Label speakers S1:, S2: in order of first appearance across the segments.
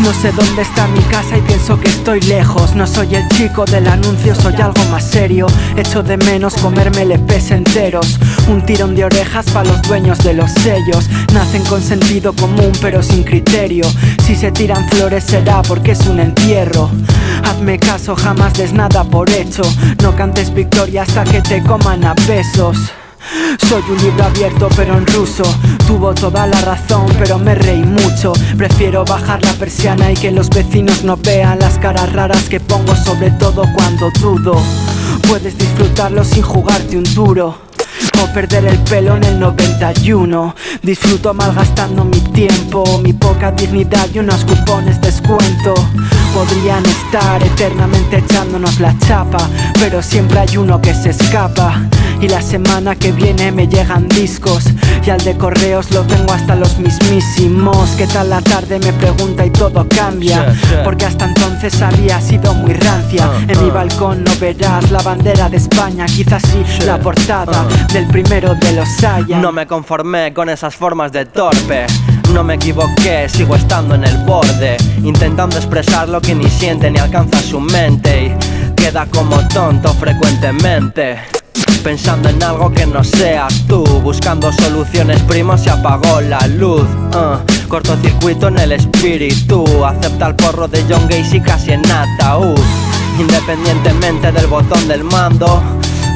S1: No sé dónde está mi casa y pienso que estoy lejos. No soy el chico del anuncio, soy algo más serio. Echo de menos comerme LPs enteros. Un tirón de orejas para los dueños de los sellos. Nacen con sentido común pero sin criterio. Si se tiran flores será porque es un entierro. Hazme caso, jamás des nada por hecho. No cantes victoria hasta que te coman a besos. Soy un libro abierto pero en ruso. Tuvo toda la razón pero me reí mucho. Prefiero bajar la persiana y que los vecinos no vean Las caras raras que pongo sobre todo cuando dudo. Puedes disfrutarlo sin jugarte un duro. O perder el pelo en el 91 Disfruto malgastando mi tiempo, mi poca dignidad y unos cupones descuento Podrían estar eternamente echándonos la chapa Pero siempre hay uno que se escapa y la semana que viene me llegan discos Y al de correos lo tengo hasta los mismísimos ¿Qué tal la tarde? Me pregunta y todo cambia Porque hasta entonces había sido muy rancia ah, En mi ah. balcón no verás la bandera de España Quizás sí la portada ah. del primero de los Haya
S2: No me conformé con esas formas de torpe no me equivoqué, sigo estando en el borde Intentando expresar lo que ni siente ni alcanza su mente Y queda como tonto frecuentemente Pensando en algo que no seas tú Buscando soluciones. Primo se apagó la luz uh, Cortocircuito en el espíritu Acepta el porro de John Gacy casi en ataúd Independientemente del botón del mando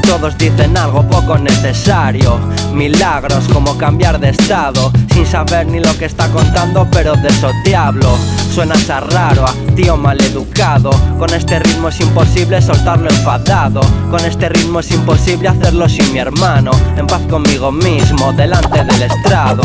S2: todos dicen algo poco necesario. Milagros como cambiar de estado. Sin saber ni lo que está contando pero de eso te hablo. Suenas a raro, a tío maleducado. Con este ritmo es imposible soltarlo enfadado. Con este ritmo es imposible hacerlo sin mi hermano. En paz conmigo mismo, delante del estrado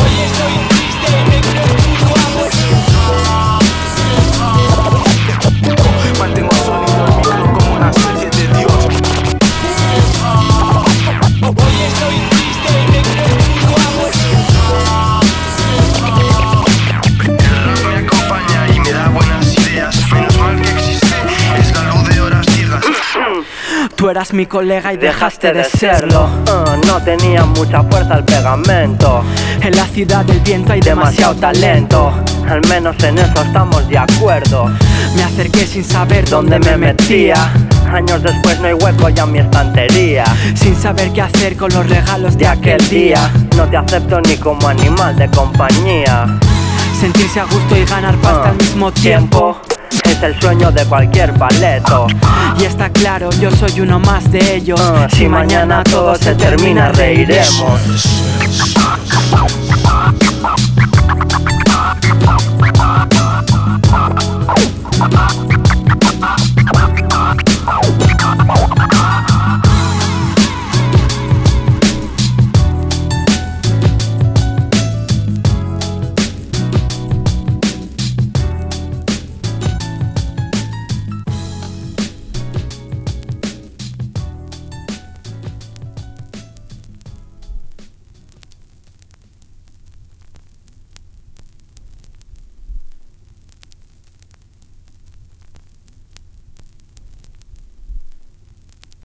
S1: Tú eras mi colega y dejaste, de serlo.
S2: Uh, no tenía mucha fuerza el pegamento.
S1: En la ciudad del viento hay demasiado talento.
S2: Al menos en eso estamos de acuerdo.
S1: Me acerqué sin saber dónde me metía.
S2: Años después no hay hueco ya en mi estantería.
S1: Sin saber qué hacer con los regalos de aquel día.
S2: No te acepto ni como animal de compañía.
S1: Sentirse a gusto y ganar pasta al mismo tiempo
S2: es el sueño de cualquier paleto.
S1: Y está claro, yo soy uno más de ellos.
S2: Ah, si mañana todo se termina, reiremos.